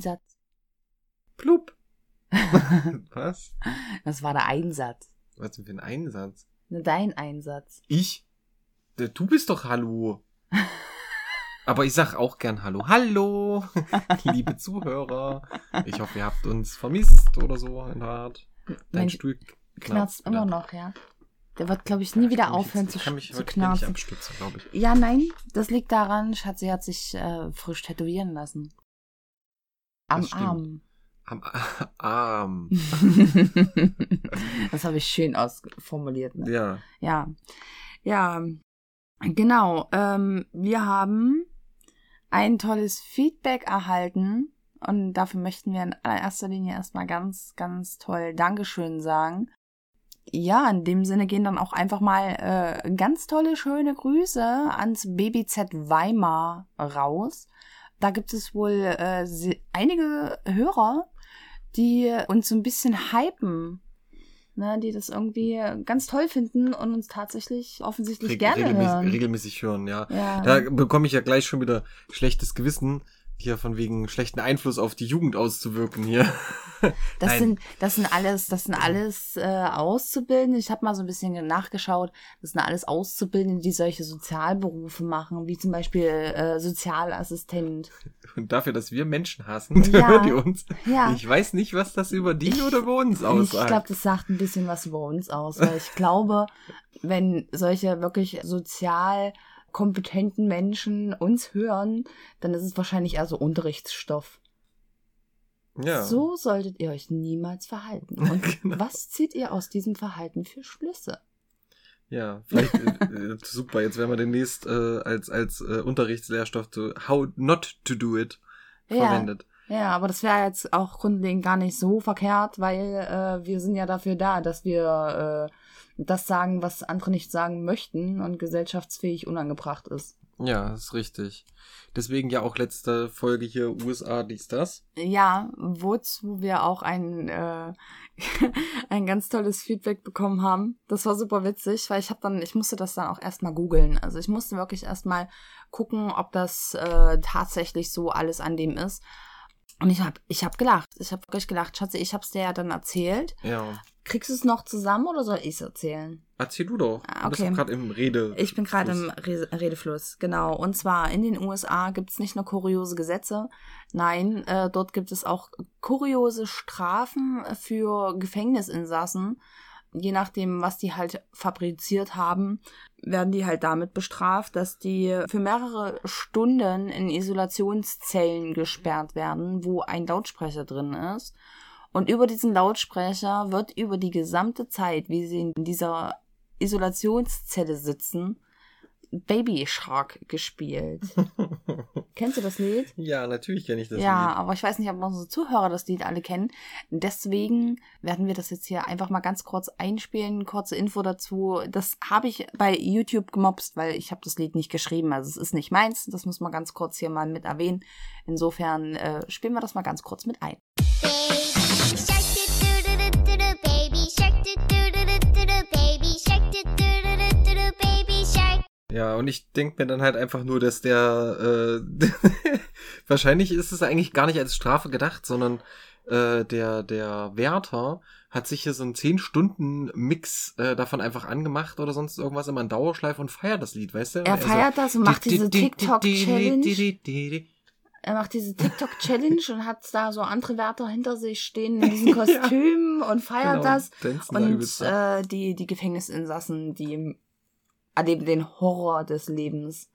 Einsatz. Plupp. Was? Das war der Einsatz. Was denn für ein Einsatz? Ne, Dein Einsatz. Ich? Der- Du bist doch Hallo. Aber ich sag auch gern Hallo. Hallo, liebe Zuhörer. Ich hoffe, ihr habt uns vermisst oder so in der Art. Dein Mein Stuhl knarzt immer oder? noch, ja. Der wird, glaube ich, nie Ich wieder mich aufhören jetzt- zu, Ich kann mich zu heute nicht knarzen. abstützen, glaube ich. Ja, nein, das liegt daran, Schatzi hat sich äh, frisch tätowieren lassen. Am. Arm. Am Arm. das habe ich schön ausformuliert. Ne? Ja. Ja. Ja, genau. Ähm, wir haben ein tolles Feedback erhalten und dafür möchten wir in allererster Linie erstmal ganz, ganz toll Dankeschön sagen. Ja, in dem Sinne gehen dann auch einfach mal äh, ganz tolle, schöne Grüße ans BBZ Weimar raus. Da gibt es wohl äh, einige Hörer, die uns so ein bisschen hypen, ne, die das irgendwie ganz toll finden und uns tatsächlich offensichtlich Reg- gerne regelmäßig, hören. regelmäßig hören, ja. Ja. Da bekomme ich ja gleich schon wieder schlechtes Gewissen, hier von wegen schlechten Einfluss auf die Jugend auszuwirken hier. Das Nein. sind, das sind alles, das sind alles äh, Auszubildende. Ich habe mal so ein bisschen nachgeschaut. Das sind alles Auszubildende, die solche Sozialberufe machen, wie zum Beispiel äh, Sozialassistent. Und dafür, dass wir Menschen hassen, Ja. hören die uns. Ja. Ich weiß nicht, was das über die Ich- oder über uns Ich aussagt. glaube, das sagt ein bisschen was über uns aus, weil ich glaube, wenn solche wirklich sozial kompetenten Menschen uns hören, dann ist es wahrscheinlich eher so Unterrichtsstoff. ja. So solltet ihr euch niemals verhalten. Und Genau. was zieht ihr aus diesem Verhalten für Schlüsse? Ja, vielleicht äh, äh, super. Jetzt werden wir demnächst äh, als als äh, Unterrichtslehrstoff zu How Not to Do It Ja. verwendet. Ja, aber das wäre jetzt auch grundlegend gar nicht so verkehrt, weil äh, wir sind ja dafür da, dass wir äh, das sagen, was andere nicht sagen möchten und gesellschaftsfähig unangebracht ist. Ja, ist richtig. Deswegen ja auch letzte Folge hier USA dies das. Ja, wozu wir auch ein, äh, ein ganz tolles Feedback bekommen haben. Das war super witzig, weil ich habe dann, ich musste das dann auch erstmal googeln. Also ich musste wirklich erstmal gucken, ob das äh, tatsächlich so alles an dem ist. Und ich habe ich hab gelacht. Ich habe wirklich gelacht. Schatzi, ich hab's dir ja dann erzählt. Ja. Kriegst du es noch zusammen oder soll ich es erzählen? Erzähl du doch. Ah, Du bist okay. gerade im Rede. Ich bin gerade im. Re Redefluss, genau. Und zwar in den USA gibt es nicht nur kuriose Gesetze, nein, äh, dort gibt es auch kuriose Strafen für Gefängnisinsassen. Je nachdem, was die halt fabriziert haben, werden die halt damit bestraft, dass die für mehrere Stunden in Isolationszellen gesperrt werden, wo ein Lautsprecher drin ist. Und über diesen Lautsprecher wird über die gesamte Zeit, wie sie in dieser Isolationszelle sitzen, Baby Shark gespielt. Kennst du das Lied? Ja, natürlich kenne ich das ja, Lied. aber ich weiß nicht, ob unsere Zuhörer das Lied alle kennen. Deswegen werden wir das jetzt hier einfach mal ganz kurz einspielen. Kurze Info dazu. Das habe ich bei YouTube gemobst, weil ich habe das Lied nicht geschrieben. Also es ist nicht meins. Das muss man ganz kurz hier mal mit erwähnen. Insofern äh, spielen wir das mal ganz kurz mit ein. Ja, und ich denke mir dann halt einfach nur, dass der äh, wahrscheinlich ist es eigentlich gar nicht als Strafe gedacht, sondern äh, der der Wärter hat sich hier so einen 10 Stunden Mix äh, davon einfach angemacht oder sonst irgendwas immer in Dauerschleife und feiert das Lied, weißt du? Er Also, feiert das und macht di- diese di- di- TikTok-Challenge. Er macht diese TikTok-Challenge und hat da so andere Wärter hinter sich stehen in diesen Kostümen und feiert Genau, das. tanzen da Und ab. äh, die, die Gefängnisinsassen, die erleben den Horror des Lebens.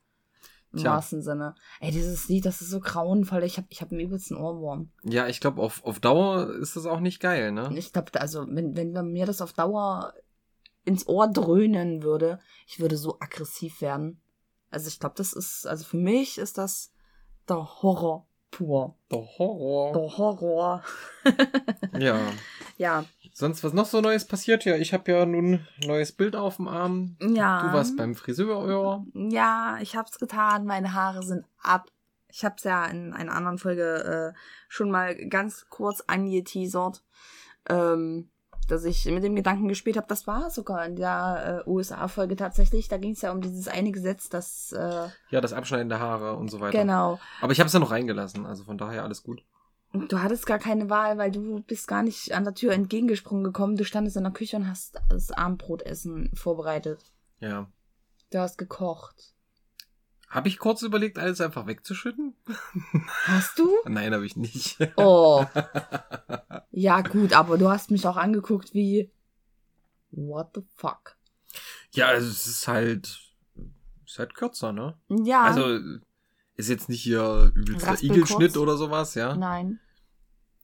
Im Tja. wahrsten Sinne. Ey, dieses Lied, das ist so grauenvoll. Ich hab, ich hab einen übelsten Ohrwurm. Ja, ich glaube, auf, auf Dauer ist das auch nicht geil, ne? Ich glaube, also, wenn, wenn mir das auf Dauer ins Ohr dröhnen würde, ich würde so aggressiv werden. Also, ich glaube, das ist, also für mich ist das der Horror pur. Der Horror. Der Horror. Ja. Ja. Sonst was noch so Neues passiert? Ja, ich habe ja nun ein neues Bild auf dem Arm. Ja. Du warst beim Friseur. Ja, ich hab's getan. Meine Haare sind ab. Ich hab's ja in einer anderen Folge äh, schon mal ganz kurz angeteasert. Ähm, dass ich mit dem Gedanken gespielt habe, das war sogar in der äh, USA-Folge tatsächlich. Da ging es ja um dieses eine Gesetz, das äh, Ja, das Abschneiden der Haare und so weiter. genau. Aber ich habe es ja noch reingelassen, also von daher alles gut. Du hattest gar keine Wahl, weil du bist gar nicht an der Tür entgegengesprungen gekommen. Du standest in der Küche und hast das Abendbrotessen vorbereitet. Ja. Du hast gekocht. Habe ich kurz überlegt, alles einfach wegzuschütten? Hast du? Nein, habe ich nicht. Oh. Ja, gut, aber du hast mich auch angeguckt wie. What the fuck? ja, also es ist halt, ist halt kürzer, ne? Ja. Also ist jetzt nicht hier übelster Igelschnitt oder sowas, ja. Nein,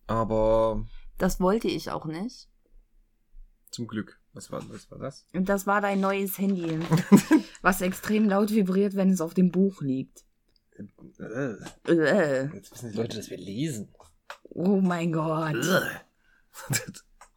Aber das wollte ich auch nicht. zum Glück. Was war, was war das? Und das war dein neues Handy, was extrem laut vibriert, wenn es auf dem Buch liegt. Äh, Äh. Jetzt wissen die Leute, dass wir lesen. Oh mein Gott. Äh.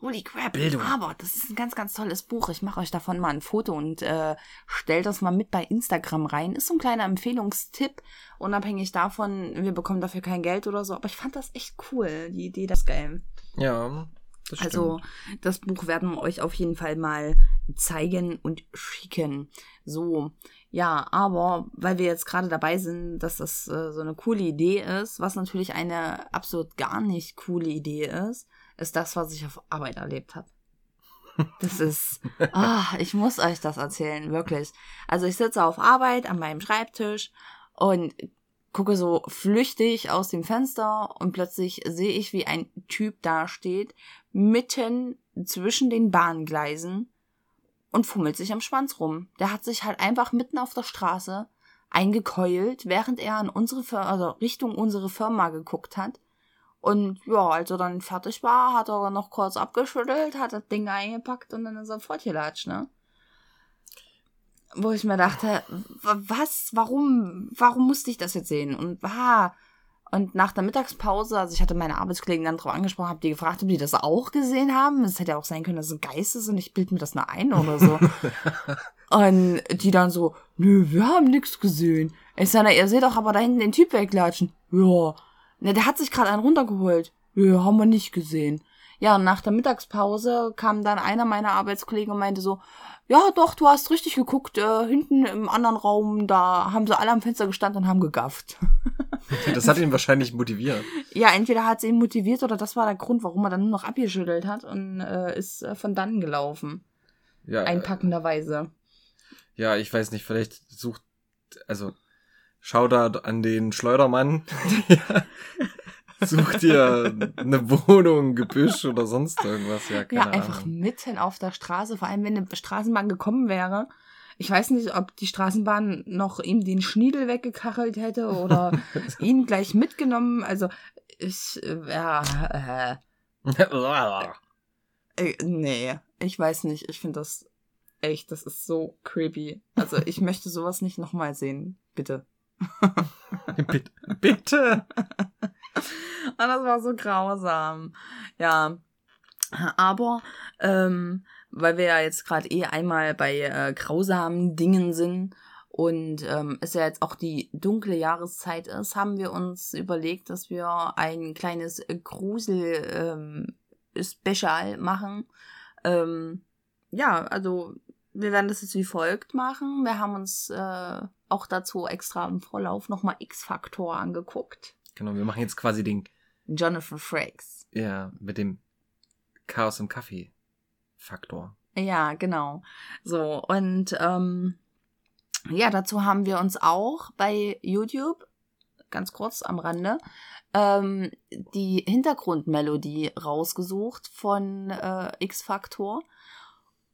Holy crap. Bildung. Aber das ist ein ganz, ganz tolles Buch. Ich mache euch davon mal ein Foto und äh, stellt das mal mit bei Instagram rein. Ist so ein kleiner Empfehlungstipp. Unabhängig davon, wir bekommen dafür kein Geld oder so. Aber ich fand das echt cool. Die Idee, das ist geil. Ja, das. Also, das Buch werden wir euch auf jeden Fall mal zeigen und schicken. So, ja, aber weil wir jetzt gerade dabei sind, dass das äh, so eine coole Idee ist, was natürlich eine absolut gar nicht coole Idee ist, ist das, was ich auf Arbeit erlebt habe. Das ist, ah, ich muss euch das erzählen, wirklich. Also ich sitze auf Arbeit an meinem Schreibtisch und gucke so flüchtig aus dem Fenster und plötzlich sehe ich, wie ein Typ da steht, mitten zwischen den Bahngleisen und fummelt sich am Schwanz rum. Der hat sich halt einfach mitten auf der Straße eingekeult, während er an unsere Firma, also Richtung unsere Firma geguckt hat. Und ja, als er dann fertig war, hat er noch kurz abgeschüttelt, hat das Ding eingepackt und dann ist er fortgelatscht, ne? Wo ich mir dachte, was, warum, warum musste ich das jetzt sehen? Und ah, und nach der Mittagspause, also ich hatte meine Arbeitskollegen dann drauf angesprochen, habe die gefragt, ob die das auch gesehen haben. Es hätte ja auch sein können, dass es ein Geist ist und ich bild mir das nur ein oder so. und die dann so, nö, wir haben nichts gesehen. Ich sage, na, ihr seht doch aber da hinten den Typ weglatschen. Ja. Ne, der hat sich gerade einen runtergeholt. Ja, haben wir nicht gesehen. Ja, und nach der Mittagspause kam dann einer meiner Arbeitskollegen und meinte so, ja, doch, du hast richtig geguckt, äh, hinten im anderen Raum, da haben sie alle am Fenster gestanden und haben gegafft. Das hat ihn wahrscheinlich motiviert. Ja, entweder hat sie ihn motiviert oder das war der Grund, warum er dann nur noch abgeschüttelt hat und äh, ist äh, von dann gelaufen. Ja, Einpackenderweise. ja, ich weiß nicht, vielleicht sucht, also Shoutout an den Schleudermann. Such dir eine Wohnung, Gebüsch oder sonst irgendwas. Ja, keine Ja, einfach Ahnung. mitten auf der Straße, vor allem wenn eine Straßenbahn gekommen wäre. Ich weiß nicht, ob die Straßenbahn noch ihm den Schniedel weggekachelt hätte oder ihn gleich mitgenommen. Also ich, äh, ja, äh, äh, nee, ich weiß nicht. Ich finde das echt, das ist so creepy. Also ich möchte sowas nicht nochmal sehen. Bitte. bitte. bitte. Und das war so grausam. Ja. Aber, ähm, weil wir ja jetzt gerade eh einmal bei äh, grausamen Dingen sind und ähm, es ja jetzt auch die dunkle Jahreszeit ist, haben wir uns überlegt, dass wir ein kleines Grusel-Special machen. Ähm, ja, also wir werden das jetzt wie folgt machen. Wir haben uns äh, auch dazu extra im Vorlauf nochmal X-Faktor angeguckt. Genau, wir machen jetzt quasi den, Jonathan Frakes. ja, mit dem Chaos im Kaffee Faktor. Ja, genau. So, und ähm, ja, dazu haben wir uns auch bei YouTube, ganz kurz am Rande, ähm, die Hintergrundmelodie rausgesucht von äh, X-Factor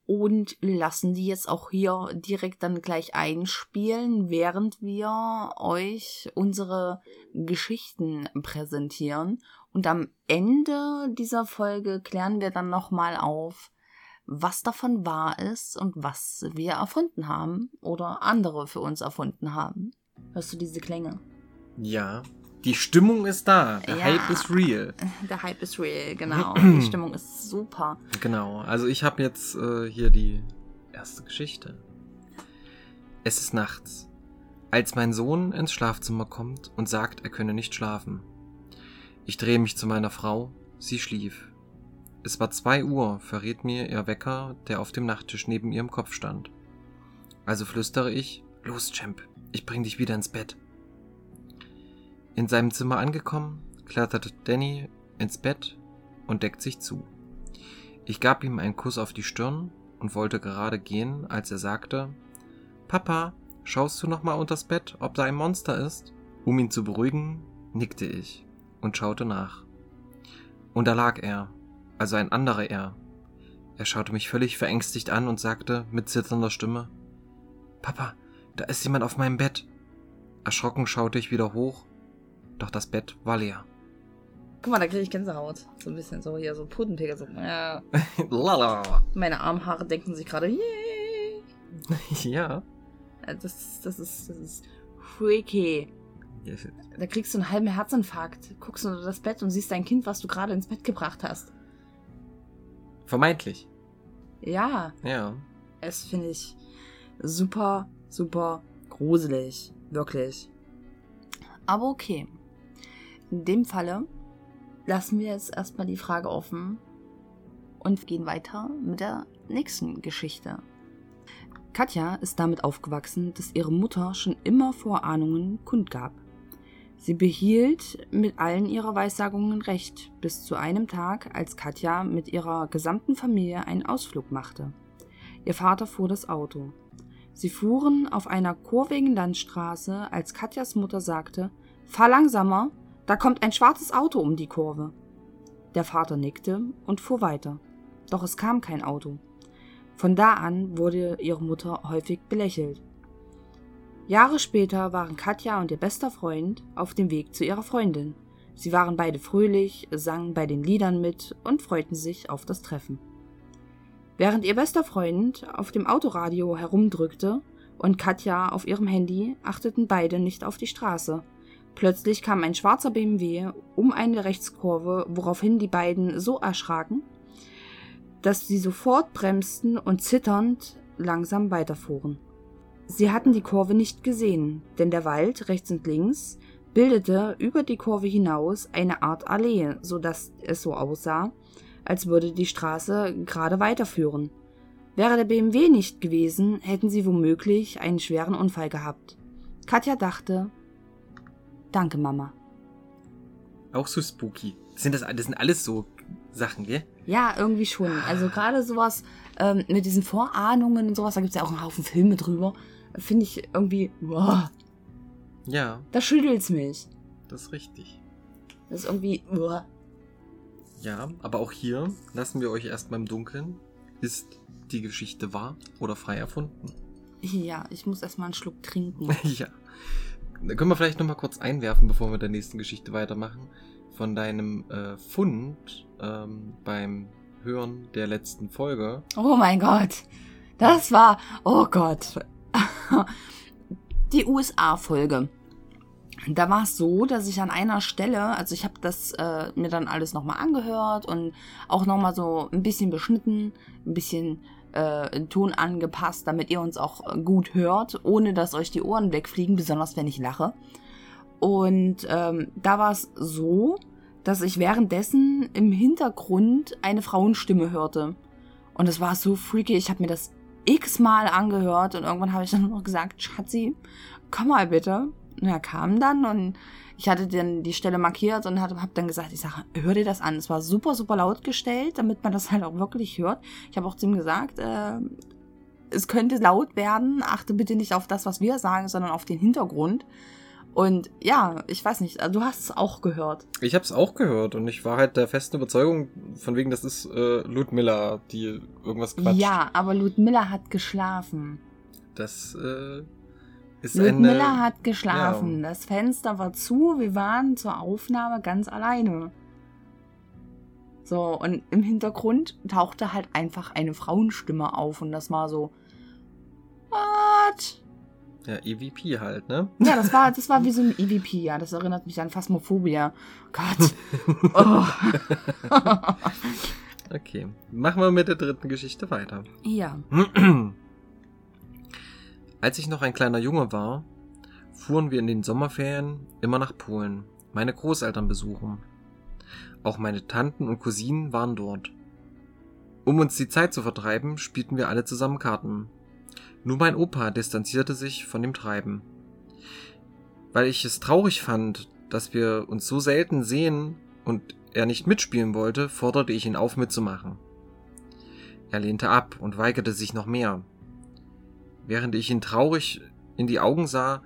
und lassen die jetzt auch hier direkt dann gleich einspielen, während wir euch unsere Geschichten präsentieren. Und am Ende dieser Folge klären wir dann nochmal auf, was davon wahr ist und was wir erfunden haben oder andere für uns erfunden haben. Hörst du diese Klänge? Ja, die Stimmung ist da. Der Ja. Hype ist real. Der Hype ist real, genau. Die Stimmung ist super. Genau, also ich habe jetzt äh, hier die erste Geschichte. Es ist nachts, als mein Sohn ins Schlafzimmer kommt und sagt, er könne nicht schlafen. Ich drehe mich zu meiner Frau, sie schlief. Es war zwei Uhr, verrät mir ihr Wecker, der auf dem Nachttisch neben ihrem Kopf stand. Also flüstere ich, los, Champ, ich bring dich wieder ins Bett. In seinem Zimmer angekommen, klettert Danny ins Bett und deckt sich zu. Ich gab ihm einen Kuss auf die Stirn und wollte gerade gehen, als er sagte, Papa, schaust du noch mal unters Bett, ob da ein Monster ist? Um ihn zu beruhigen, nickte ich und schaute nach. Und da lag er, also ein anderer er. Er schaute mich völlig verängstigt an und sagte mit zitternder Stimme, Papa, da ist jemand auf meinem Bett. Erschrocken schaute ich wieder hoch, doch das Bett war leer. Guck mal, da kriege ich Gänsehaut. So ein bisschen so hier, so Putenpickel. So, ja. Lala. Meine Armhaare denken sich gerade, yay. Ja. Äh, Das, das, ist, das ist freaky. Da kriegst du einen halben Herzinfarkt. Guckst unter das Bett und siehst dein Kind, was du gerade ins Bett gebracht hast. Vermeintlich. Ja, Ja. es finde ich super, super gruselig. Wirklich. Aber okay. In dem Falle lassen wir jetzt erstmal die Frage offen und gehen weiter mit der nächsten Geschichte. Katja ist damit aufgewachsen, dass ihre Mutter schon immer Vorahnungen kundgab. Sie behielt mit allen ihrer Weissagungen recht, bis zu einem Tag, als Katja mit ihrer gesamten Familie einen Ausflug machte. Ihr Vater fuhr das Auto. Sie fuhren auf einer kurvigen Landstraße, als Katjas Mutter sagte, Fahr langsamer, da kommt ein schwarzes Auto um die Kurve. Der Vater nickte und fuhr weiter. Doch es kam kein Auto. Von da an wurde ihre Mutter häufig belächelt. Jahre später waren Katja und ihr bester Freund auf dem Weg zu ihrer Freundin. Sie waren beide fröhlich, sangen bei den Liedern mit und freuten sich auf das Treffen. Während ihr bester Freund auf dem Autoradio herumdrückte und Katja auf ihrem Handy, achteten beide nicht auf die Straße. Plötzlich kam ein schwarzer BMW um eine Rechtskurve, woraufhin die beiden so erschraken, dass sie sofort bremsten und zitternd langsam weiterfuhren. Sie hatten die Kurve nicht gesehen, denn der Wald rechts und links bildete über die Kurve hinaus eine Art Allee, so dass es so aussah, als würde die Straße gerade weiterführen. Wäre der BMW nicht gewesen, hätten sie womöglich einen schweren Unfall gehabt. Katja dachte, Danke, Mama. Auch so spooky. Sind das, das sind alles so Sachen, gell? Ja, irgendwie schon. Also gerade sowas ähm, mit diesen Vorahnungen und sowas, da gibt es ja auch einen Haufen Filme drüber. Finde ich irgendwie, wow, Ja, da schüttelt's mich. das ist richtig. Das ist irgendwie, wow. Ja, aber auch hier lassen wir euch erstmal im Dunkeln. Ist die Geschichte wahr oder frei erfunden? Ja, ich muss erstmal einen Schluck trinken. ja. Können wir vielleicht nochmal kurz einwerfen, bevor wir der nächsten Geschichte weitermachen. Von deinem äh, Fund ähm, beim Hören der letzten Folge. Oh mein Gott. Das war, oh Gott. Die USA-Folge. Da war es so, dass ich an einer Stelle, also ich habe das äh, mir dann alles nochmal angehört und auch nochmal so ein bisschen beschnitten, ein bisschen äh, Ton angepasst, damit ihr uns auch gut hört, ohne dass euch die Ohren wegfliegen, besonders wenn ich lache. Und ähm, da war es so, dass ich währenddessen im Hintergrund eine Frauenstimme hörte. Und es war so freaky, ich habe mir das x-mal angehört und irgendwann habe ich dann noch gesagt, Schatzi, komm mal bitte. Er kam dann und ich hatte dann die Stelle markiert und habe hab dann gesagt, ich sage, hör dir das an. Es war super, super laut gestellt, damit man das halt auch wirklich hört. Ich habe auch zu ihm gesagt, äh, es könnte laut werden, achte bitte nicht auf das, was wir sagen, sondern auf den Hintergrund. Und ja, ich weiß nicht, du hast es auch gehört. Ich habe es auch gehört und ich war halt der festen Überzeugung, von wegen, das ist äh, Ludmilla, die irgendwas quatscht. Ja, aber Ludmilla hat geschlafen. Das äh, ist Ludmilla eine... hat geschlafen. Das Fenster war zu. Wir waren zur Aufnahme ganz alleine. So, und im Hintergrund tauchte halt einfach eine Frauenstimme auf und das war so. What? Ja, EVP halt, ne? Ja, das war, das war wie so ein EVP, ja. Das erinnert mich an Phasmophobia. Gott. Oh. Okay, machen wir mit der dritten Geschichte weiter. ja. Als ich noch ein kleiner Junge war, fuhren wir in den Sommerferien immer nach Polen, meine Großeltern besuchen. Auch meine Tanten und Cousinen waren dort. Um uns die Zeit zu vertreiben, spielten wir alle zusammen Karten. Nur mein Opa distanzierte sich von dem Treiben. Weil ich es traurig fand, dass wir uns so selten sehen und er nicht mitspielen wollte, forderte ich ihn auf mitzumachen. Er lehnte ab und weigerte sich noch mehr. Während ich ihn traurig in die Augen sah,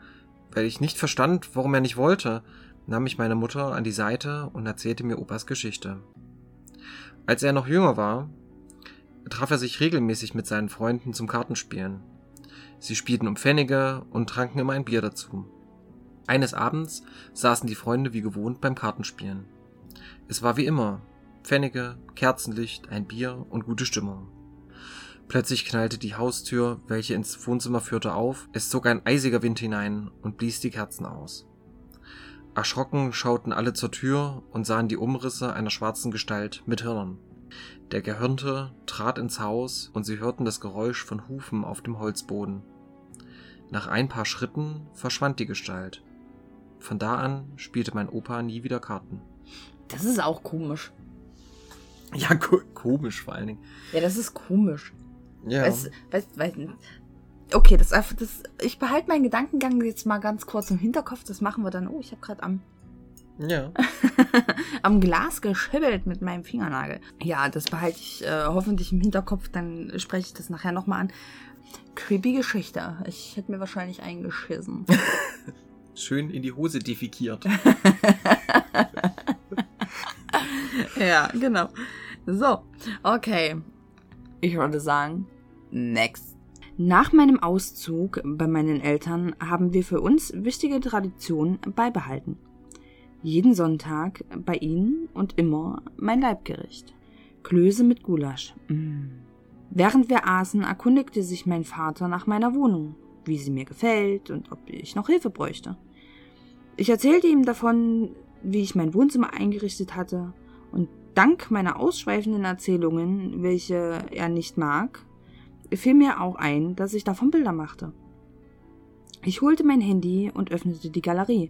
weil ich nicht verstand, warum er nicht wollte, nahm ich meine Mutter an die Seite und erzählte mir Opas Geschichte. Als er noch jünger war, traf er sich regelmäßig mit seinen Freunden zum Kartenspielen. Sie spielten um Pfennige und tranken immer ein Bier dazu. Eines Abends saßen die Freunde wie gewohnt beim Kartenspielen. Es war wie immer. Pfennige, Kerzenlicht, ein Bier und gute Stimmung. Plötzlich knallte die Haustür, welche ins Wohnzimmer führte, auf. Es zog ein eisiger Wind hinein und blies die Kerzen aus. Erschrocken schauten alle zur Tür und sahen die Umrisse einer schwarzen Gestalt mit Hörnern. Der Gehirnte trat ins Haus und sie hörten das Geräusch von Hufen auf dem Holzboden. Nach ein paar Schritten verschwand die Gestalt. Von da an spielte mein Opa nie wieder Karten. Das ist auch komisch. Ja, ko komisch vor allen Dingen. Ja, das ist komisch. Ja. Weißt, weißt, weißt, okay, das, das, ich behalte meinen Gedankengang jetzt mal ganz kurz im Hinterkopf. Das machen wir dann. Oh, ich habe gerade am, ja. am Glas geschibbelt mit meinem Fingernagel. Ja, das behalte ich äh, hoffentlich im Hinterkopf. Dann spreche ich das nachher nochmal an. Creepy Geschichte. Ich hätte mir wahrscheinlich eingeschissen. Schön in die Hose defekiert. ja, genau. So, okay. Ich würde sagen, next. Nach meinem Auszug bei meinen Eltern haben wir für uns wichtige Traditionen beibehalten. Jeden Sonntag bei ihnen und immer mein Leibgericht. Klöße mit Gulasch. Mm. Während wir aßen, erkundigte sich mein Vater nach meiner Wohnung, wie sie mir gefällt und ob ich noch Hilfe bräuchte. Ich erzählte ihm davon, wie ich mein Wohnzimmer eingerichtet hatte, und dank meiner ausschweifenden Erzählungen, welche er nicht mag, fiel mir auch ein, dass ich davon Bilder machte. Ich holte mein Handy und öffnete die Galerie.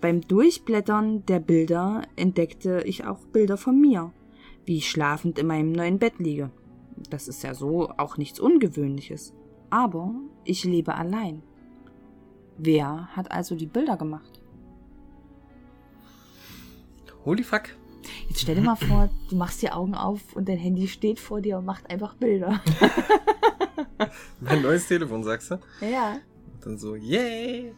Beim Durchblättern der Bilder entdeckte ich auch Bilder von mir, wie ich schlafend in meinem neuen Bett liege. Das ist ja so auch nichts Ungewöhnliches. Aber ich lebe allein. Wer hat also die Bilder gemacht? Holy fuck. Jetzt stell dir mal vor, du machst die Augen auf und dein Handy steht vor dir und macht einfach Bilder. Mein neues Telefon, sagst du? Ja. Und dann so, yay.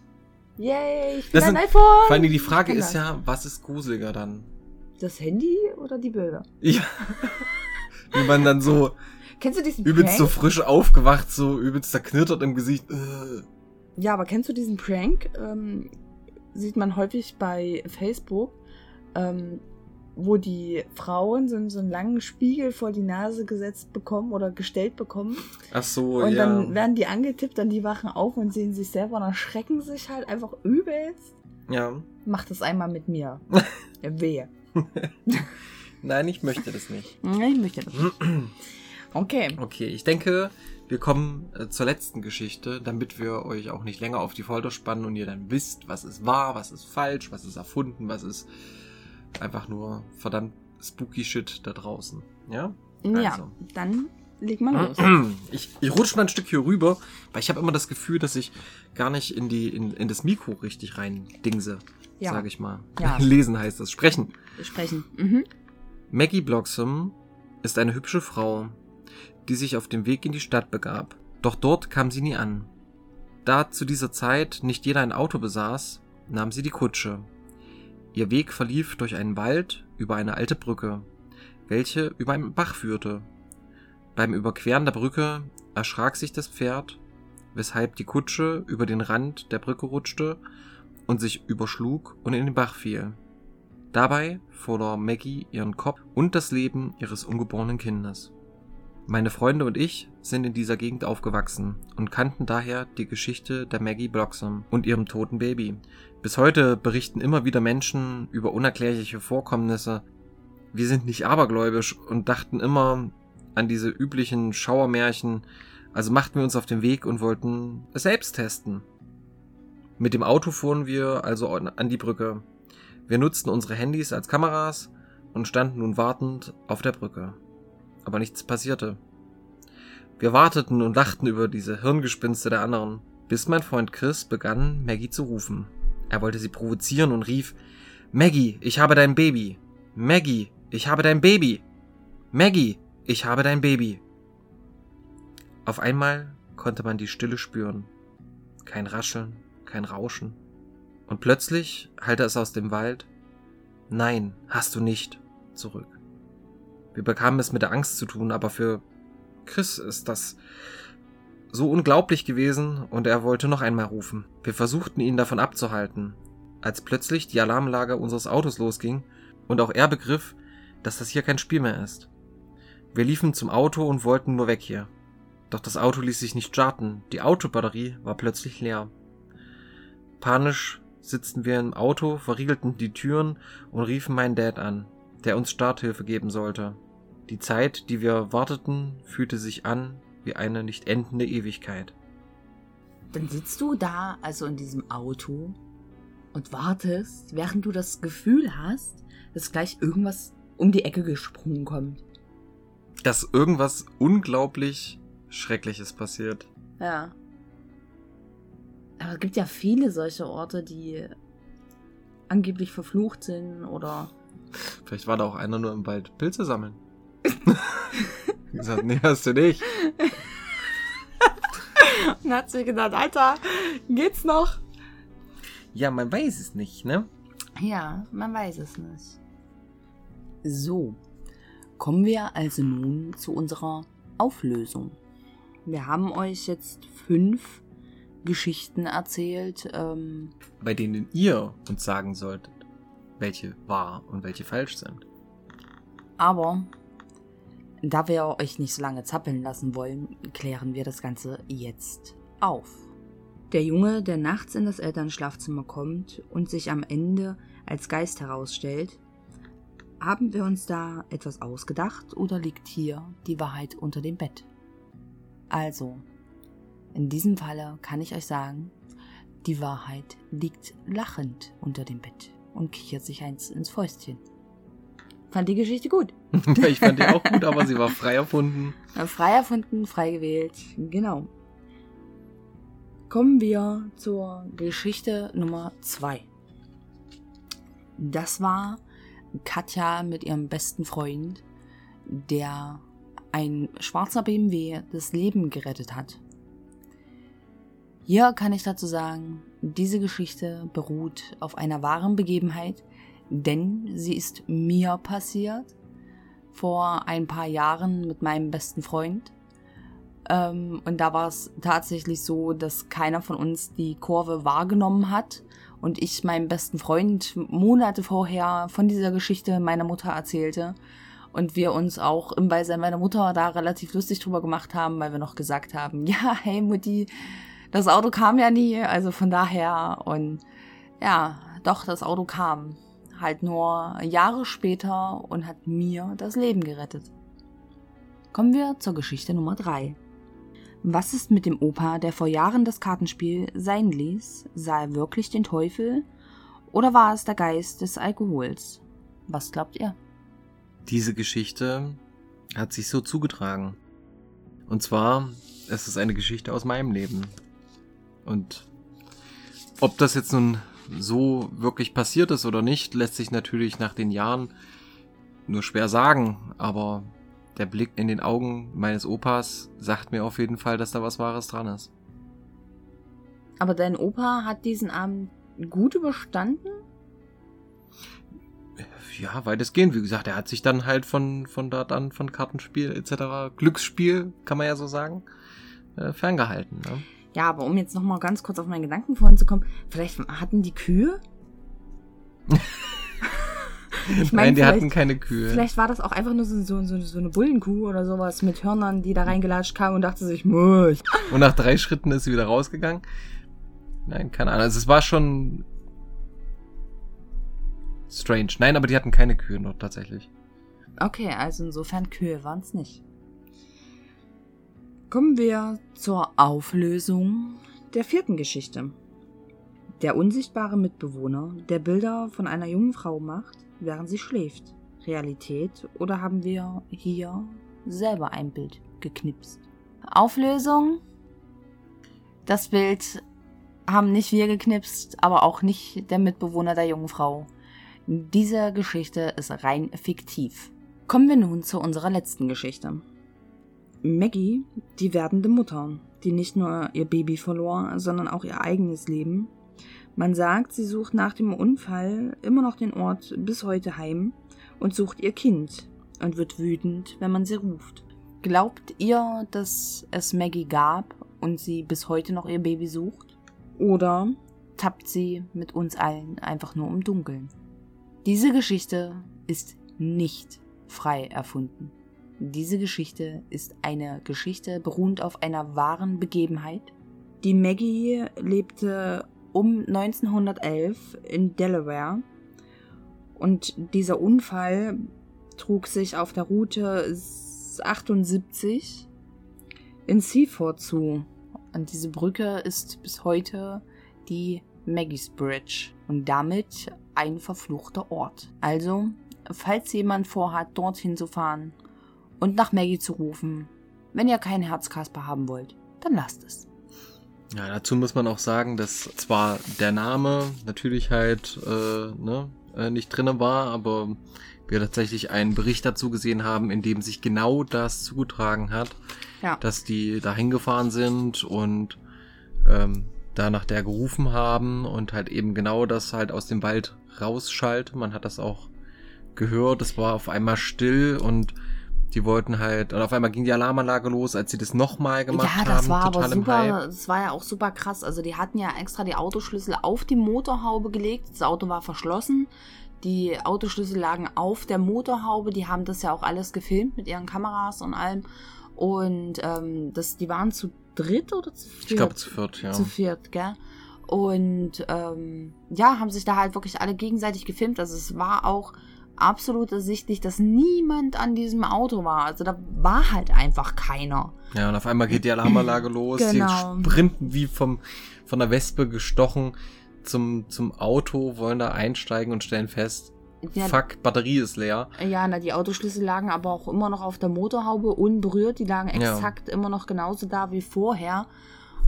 Yay, ich bin Das ein sind- iPhone. Vor allem die Frage ist ja, was ist gruseliger dann? Das Handy oder die Bilder? Ja. Wie man dann so Kennst du diesen übelst so Prank? frisch aufgewacht, so übelst zerknittert im Gesicht. Äh. Ja, aber kennst du diesen Prank? Ähm, sieht man häufig bei Facebook, ähm, wo die Frauen so, so einen langen Spiegel vor die Nase gesetzt bekommen oder gestellt bekommen. Ach so, Und ja. dann werden die angetippt, dann die wachen auf und sehen sich selber und erschrecken sich halt einfach übelst. ja. Mach das einmal mit mir. Wehe. Nein, ich möchte das nicht. Nee, Ich möchte das. nicht. Okay. Okay, ich denke, wir kommen äh, zur letzten Geschichte, damit wir euch auch nicht länger auf die Folter spannen und ihr dann wisst, was ist wahr, was ist falsch, was ist erfunden, was ist einfach nur verdammt spooky Shit da draußen. Ja? Ja, Also. dann leg mal los. Ich, ich rutsche mal ein Stück hier rüber, weil ich habe immer das Gefühl, dass ich gar nicht in, die, in, in das Mikro richtig rein dingse, Ja. sage ich mal. Ja. Lesen heißt das, sprechen. Sprechen. Mhm. Maggie Bloxham ist eine hübsche Frau, die sich auf dem Weg in die Stadt begab. Doch dort kam sie nie an. Da zu dieser Zeit nicht jeder ein Auto besaß, nahm sie die Kutsche. Ihr Weg verlief durch einen Wald über eine alte Brücke, welche über einen Bach führte. Beim Überqueren der Brücke erschrak sich das Pferd, weshalb die Kutsche über den Rand der Brücke rutschte und sich überschlug und in den Bach fiel. Dabei verlor Maggie ihren Kopf und das Leben ihres ungeborenen Kindes. Meine Freunde und ich sind in dieser Gegend aufgewachsen und kannten daher die Geschichte der Maggie Bloxham und ihrem toten Baby. Bis heute berichten immer wieder Menschen über unerklärliche Vorkommnisse. Wir sind nicht abergläubisch und dachten immer an diese üblichen Schauermärchen, also machten wir uns auf den Weg und wollten es selbst testen. Mit dem Auto fuhren wir also an die Brücke. Wir nutzten unsere Handys als Kameras und standen nun wartend auf der Brücke. aber nichts passierte. Wir warteten und lachten über diese Hirngespinste der anderen, bis mein Freund Chris begann, Maggie zu rufen. Er wollte sie provozieren und rief, Maggie, ich habe dein Baby. Maggie, ich habe dein Baby. Maggie, ich habe dein Baby. Auf einmal konnte man die Stille spüren. Kein Rascheln, kein Rauschen. Und plötzlich hallte es aus dem Wald, Nein, hast du nicht, zurück. Wir bekamen es mit der Angst zu tun, aber für Chris ist das so unglaublich gewesen und er wollte noch einmal rufen. Wir versuchten ihn davon abzuhalten, als plötzlich die Alarmlage unseres Autos losging und auch er begriff, dass das hier kein Spiel mehr ist. Wir liefen zum Auto und wollten nur weg hier. Doch das Auto ließ sich nicht starten, die Autobatterie war plötzlich leer. Panisch sitzten wir im Auto, verriegelten die Türen und riefen meinen Dad an, der uns Starthilfe geben sollte. Die Zeit, die wir warteten, fühlte sich an wie eine nicht endende Ewigkeit. Dann sitzt du da, also in diesem Auto, und wartest, während du das Gefühl hast, dass gleich irgendwas um die Ecke gesprungen kommt. Dass irgendwas unglaublich Schreckliches passiert. Ja. Aber es gibt ja viele solche Orte, die angeblich verflucht sind oder. Vielleicht war da auch einer nur im Wald Pilze sammeln. Wie gesagt, nee, hast du nicht. Und hat sich gedacht, Alter, geht's noch? Ja, man weiß es nicht, ne? Ja, man weiß es nicht. So, kommen wir also nun zu unserer Auflösung. Wir haben euch jetzt fünf Geschichten erzählt. Ähm, Bei denen ihr uns sagen solltet, welche wahr und welche falsch sind. aber da wir euch nicht so lange zappeln lassen wollen, klären wir das Ganze jetzt auf. Der Junge, der nachts in das Elternschlafzimmer kommt und sich am Ende als Geist herausstellt, haben wir uns da etwas ausgedacht oder liegt hier die Wahrheit unter dem Bett? Also, in diesem Falle kann ich euch sagen, die Wahrheit liegt lachend unter dem Bett und kichert sich eins ins Fäustchen. Fand die Geschichte gut. ich fand die auch gut, aber sie war frei erfunden. Frei erfunden, frei gewählt. Genau. Kommen wir zur Geschichte Nummer zwei. Das war Katja mit ihrem besten Freund, der ein schwarzer BMW das Leben gerettet hat. Hier kann ich dazu sagen, diese Geschichte beruht auf einer wahren Begebenheit, denn sie ist mir passiert vor ein paar Jahren mit meinem besten Freund. Ähm, und da war es tatsächlich so, dass keiner von uns die Kurve wahrgenommen hat und ich meinem besten Freund Monate vorher von dieser Geschichte meiner Mutter erzählte und wir uns auch im Beisein meiner Mutter da relativ lustig drüber gemacht haben, weil wir noch gesagt haben, ja, hey Mutti, das Auto kam ja nie, also von daher und ja, doch, das Auto kam halt nur Jahre später und hat mir das Leben gerettet. Kommen wir zur Geschichte Nummer 3. Was ist mit dem Opa, der vor Jahren das Kartenspiel sein ließ? Sah er wirklich den Teufel? Oder war es der Geist des Alkohols? Was glaubt ihr? Diese Geschichte hat sich so zugetragen. Und zwar, es ist eine Geschichte aus meinem Leben. Und ob das jetzt nun so wirklich passiert ist oder nicht, lässt sich natürlich nach den Jahren nur schwer sagen. Aber der Blick in den Augen meines Opas sagt mir auf jeden Fall, dass da was Wahres dran ist. Aber dein Opa hat diesen Abend gut überstanden? Ja, weitestgehend. Wie gesagt, er hat sich dann halt von, von dort an, von Kartenspiel etc., Glücksspiel, kann man ja so sagen, äh, ferngehalten. Ne? Ja, aber um jetzt nochmal ganz kurz auf meinen Gedanken vorhin zu kommen, vielleicht hatten die Kühe? ich Nein, die hatten keine Kühe. Vielleicht war das auch einfach nur so, so, so, so eine Bullenkuh oder sowas mit Hörnern, die da reingelatscht kam und dachte sich, muss. Und nach drei Schritten ist sie wieder rausgegangen. Nein, keine Ahnung. Also es war schon strange. Nein, aber die hatten keine Kühe noch tatsächlich. Okay, also insofern Kühe waren es nicht. Kommen wir zur Auflösung der vierten Geschichte. Der unsichtbare Mitbewohner, der Bilder von einer jungen Frau macht, während sie schläft. Realität oder haben wir hier selber ein Bild geknipst. Auflösung. Das Bild haben nicht wir geknipst, aber auch nicht der Mitbewohner der jungen Frau. Diese Geschichte ist rein fiktiv. Kommen wir nun zu unserer letzten Geschichte. Maggie, die werdende Mutter, die nicht nur ihr Baby verlor, sondern auch ihr eigenes Leben. Man sagt, sie sucht nach dem Unfall immer noch den Ort bis heute heim und sucht ihr Kind und wird wütend, wenn man sie ruft. Glaubt ihr, dass es Maggie gab und sie bis heute noch ihr Baby sucht? Oder tappt sie mit uns allen einfach nur im Dunkeln? Diese Geschichte ist nicht frei erfunden. Diese Geschichte ist eine Geschichte beruhend auf einer wahren Begebenheit. Die Maggie lebte um 1911 in Delaware und dieser Unfall trug sich auf der Route 78 in Seaford zu. Und diese Brücke ist bis heute die Maggie's Bridge und damit ein verfluchter Ort. Also, falls jemand vorhat, dorthin zu fahren und nach Maggie zu rufen, wenn ihr keinen Herzkasper haben wollt, dann lasst es. Ja, dazu muss man auch sagen, dass zwar der Name natürlich halt äh, ne, äh, nicht drinne war, aber wir tatsächlich einen Bericht dazu gesehen haben, in dem sich genau das zugetragen hat, Ja. dass die da hingefahren sind und ähm, da nach der gerufen haben und halt eben genau das halt aus dem Wald rausschallt. Man hat das auch gehört, es war auf einmal still und die wollten halt, und auf einmal ging die Alarmanlage los, als sie das nochmal gemacht ja, haben. das war aber super, das war ja auch super krass. Also die hatten ja extra die Autoschlüssel auf die Motorhaube gelegt. Das Auto war verschlossen. Die Autoschlüssel lagen auf der Motorhaube. Die haben das ja auch alles gefilmt mit ihren Kameras und allem. Und ähm, das, die waren zu dritt oder zu viert? Ich glaube zu viert, ja. Zu viert, gell? Und ähm, ja, haben sich da halt wirklich alle gegenseitig gefilmt. Also es war auch absolut ersichtlich, dass niemand an diesem Auto war. Also da war halt einfach keiner. Ja, und auf einmal geht die Alarmanlage los. Genau. Sie sprinten wie vom, von der Wespe gestochen zum, zum Auto, wollen da einsteigen und stellen fest, Ja, fuck, Batterie ist leer. Ja, na, die Autoschlüssel lagen aber auch immer noch auf der Motorhaube unberührt. Die lagen Ja. exakt immer noch genauso da wie vorher.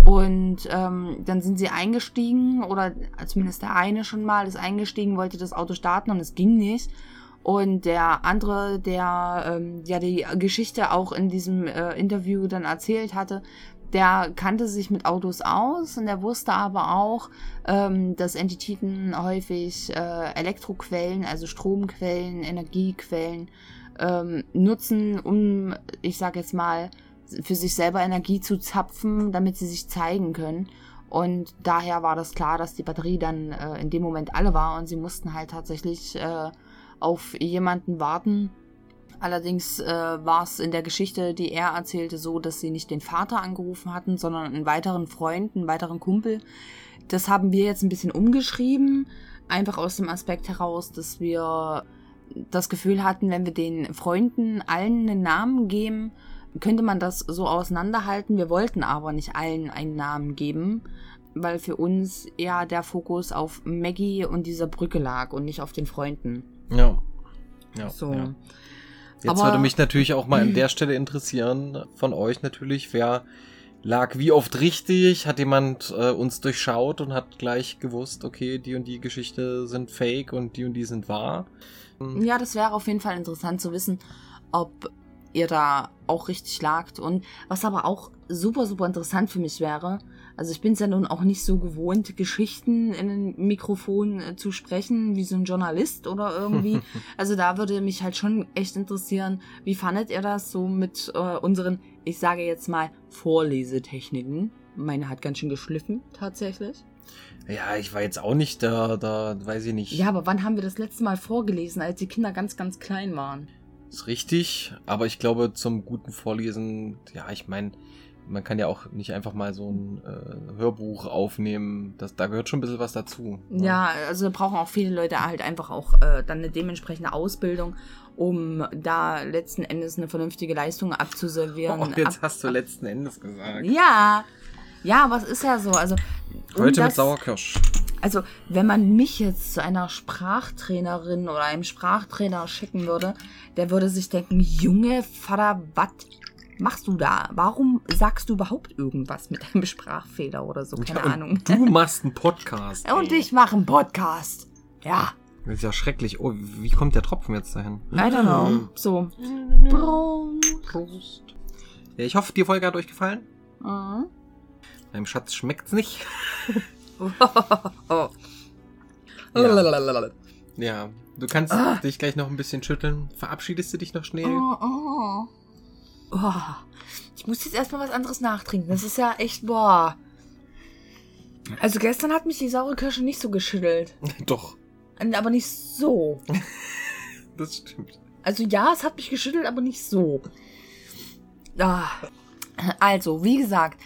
Und ähm, dann sind sie eingestiegen, oder zumindest der eine schon mal ist eingestiegen, wollte das Auto starten und es ging nicht. Und der andere, der ähm, ja die Geschichte auch in diesem äh, Interview dann erzählt hatte, der kannte sich mit Autos aus und der wusste aber auch, ähm, dass Entitäten häufig äh, Elektroquellen, also Stromquellen, Energiequellen ähm, nutzen, um, ich sag jetzt mal, für sich selber Energie zu zapfen, damit sie sich zeigen können. Und daher war das klar, dass die Batterie dann äh, in dem Moment alle war und sie mussten halt tatsächlich äh, auf jemanden warten. Allerdings äh, war es in der Geschichte, die er erzählte, so, dass sie nicht den Vater angerufen hatten, sondern einen weiteren Freund, einen weiteren Kumpel. Das haben wir jetzt ein bisschen umgeschrieben, einfach aus dem Aspekt heraus, dass wir das Gefühl hatten, wenn wir den Freunden allen einen Namen geben, könnte man das so auseinanderhalten. Wir wollten aber nicht allen einen Namen geben, weil für uns eher der Fokus auf Maggie und dieser Brücke lag und nicht auf den Freunden. Ja. ja So. Ja. Jetzt Aber- würde mich natürlich auch mal an der Stelle interessieren, von euch natürlich, wer lag wie oft richtig? Hat jemand äh, uns durchschaut und hat gleich gewusst, okay, die und die Geschichte sind fake und die und die sind wahr? Ja, das wäre auf jeden Fall interessant zu wissen, ob ihr da auch richtig lagt. Und was aber auch super, super interessant für mich wäre, also ich bin es ja nun auch nicht so gewohnt, Geschichten in ein Mikrofon äh, zu sprechen, wie so ein Journalist oder irgendwie. also da würde mich halt schon echt interessieren, wie fandet ihr das so mit äh, unseren, ich sage jetzt mal, Vorlesetechniken? Meine hat ganz schön geschliffen, tatsächlich. Ja, ich war jetzt auch nicht da, da weiß ich nicht. Ja, aber wann haben wir das letzte Mal vorgelesen, als die Kinder ganz, ganz klein waren? Ist richtig, aber ich glaube, zum guten Vorlesen, ja, ich meine, man kann ja auch nicht einfach mal so ein äh, Hörbuch aufnehmen. Das, da gehört schon ein bisschen was dazu. ne? Ja, also da brauchen auch viele Leute halt einfach auch äh, dann eine dementsprechende Ausbildung, um da letzten Endes eine vernünftige Leistung abzuservieren. Oh, jetzt Ab- hast du letzten Endes gesagt. ja, ja, aber es ist ja so. Also um Heute das, mit Sauerkirsch. Also, wenn man mich jetzt zu einer Sprachtrainerin oder einem Sprachtrainer schicken würde, der würde sich denken, Junge Vater, was machst du da? Warum sagst du überhaupt irgendwas mit einem Sprachfehler oder so? Keine Ja, und Ahnung. Du machst einen Podcast. Und ey. ich mache einen Podcast. Ja, Das ist ja schrecklich. Oh, wie kommt der Tropfen jetzt dahin? I don't know. So. Prost. Ja, ich hoffe, die Folge hat euch gefallen. Mhm. Meinem Schatz schmeckt's nicht. Ja. Ja, du kannst dich gleich noch ein bisschen schütteln. Verabschiedest du dich noch schnell? Oh, oh. Oh. Ich muss jetzt erstmal was anderes nachtrinken. Das ist ja echt, boah. Also gestern hat mich die saure Kirsche nicht so geschüttelt. Doch, Aber nicht so. das stimmt. Also ja, es hat mich geschüttelt, aber nicht so. Ah. Also, wie gesagt,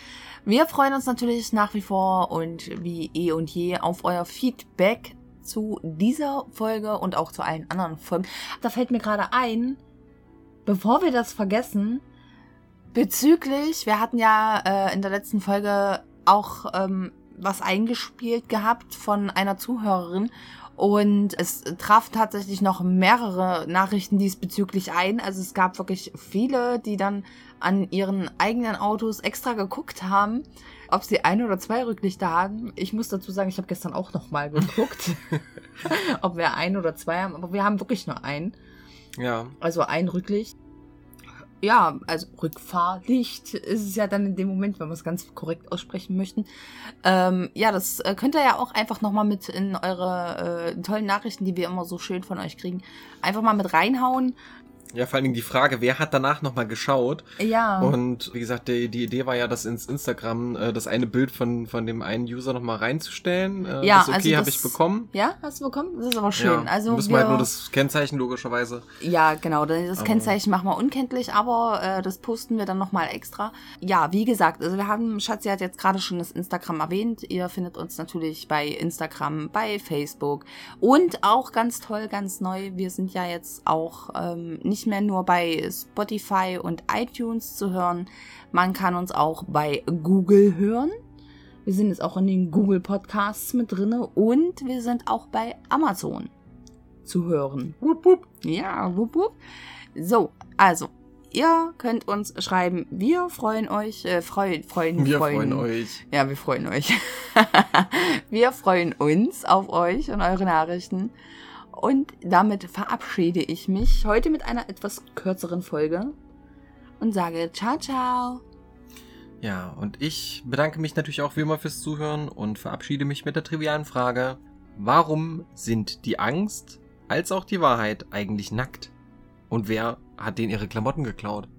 wir freuen uns natürlich nach wie vor und wie eh und je auf euer Feedback zu dieser Folge und auch zu allen anderen Folgen. Da fällt mir gerade ein, bevor wir das vergessen, bezüglich, wir hatten ja äh, in der letzten Folge auch ähm, was eingespielt gehabt von einer Zuhörerin und es traf tatsächlich noch mehrere Nachrichten diesbezüglich ein. Also es gab wirklich viele, die dann an ihren eigenen Autos extra geguckt haben, ob sie ein oder zwei Rücklichter haben. Ich muss dazu sagen, ich habe gestern auch noch mal geguckt, ob wir ein oder zwei haben. Aber wir haben wirklich nur einen. Ja, Also ein Rücklicht. Ja, also Rückfahrlicht ist es ja dann in dem Moment, wenn wir es ganz korrekt aussprechen möchten. Ähm, ja, das äh, könnt ihr ja auch einfach nochmal mit in eure äh, tollen Nachrichten, die wir immer so schön von euch kriegen, einfach mal mit reinhauen. Ja, vor allen Dingen die Frage, wer hat danach nochmal geschaut? Ja. Und wie gesagt, die, die Idee war ja, das ins Instagram, äh, das eine Bild von, von dem einen User nochmal reinzustellen. Äh, Ja, das okay also habe ich bekommen. ja, hast du bekommen? Das ist aber schön. Ja, also müssen wir, wir halt nur das Kennzeichen logischerweise. Ja, genau. Das Aber- Kennzeichen machen wir unkenntlich, aber äh, das posten wir dann nochmal extra. Ja, wie gesagt, also wir haben, Schatzi hat jetzt gerade schon das Instagram erwähnt. Ihr findet uns natürlich bei Instagram, bei Facebook und auch ganz toll, ganz neu. Wir sind ja jetzt auch ähm, nicht mehr nur bei Spotify und iTunes zu hören. Man kann uns auch bei Google hören. Wir sind jetzt auch in den Google Podcasts mit drinne und wir sind auch bei Amazon zu hören. Wupp, wupp. Ja, wupp, wupp. So, also, ihr könnt uns schreiben. Wir freuen euch, äh, freuen, freuen, Wir freuen euch. Ja, wir freuen euch. wir freuen uns auf euch und eure Nachrichten. Und damit verabschiede ich mich heute mit einer etwas kürzeren Folge und sage ciao, ciao. Ja, und ich bedanke mich natürlich auch wie immer fürs Zuhören und verabschiede mich mit der trivialen Frage, warum sind die Angst als auch die Wahrheit eigentlich nackt? Und wer hat denen ihre Klamotten geklaut?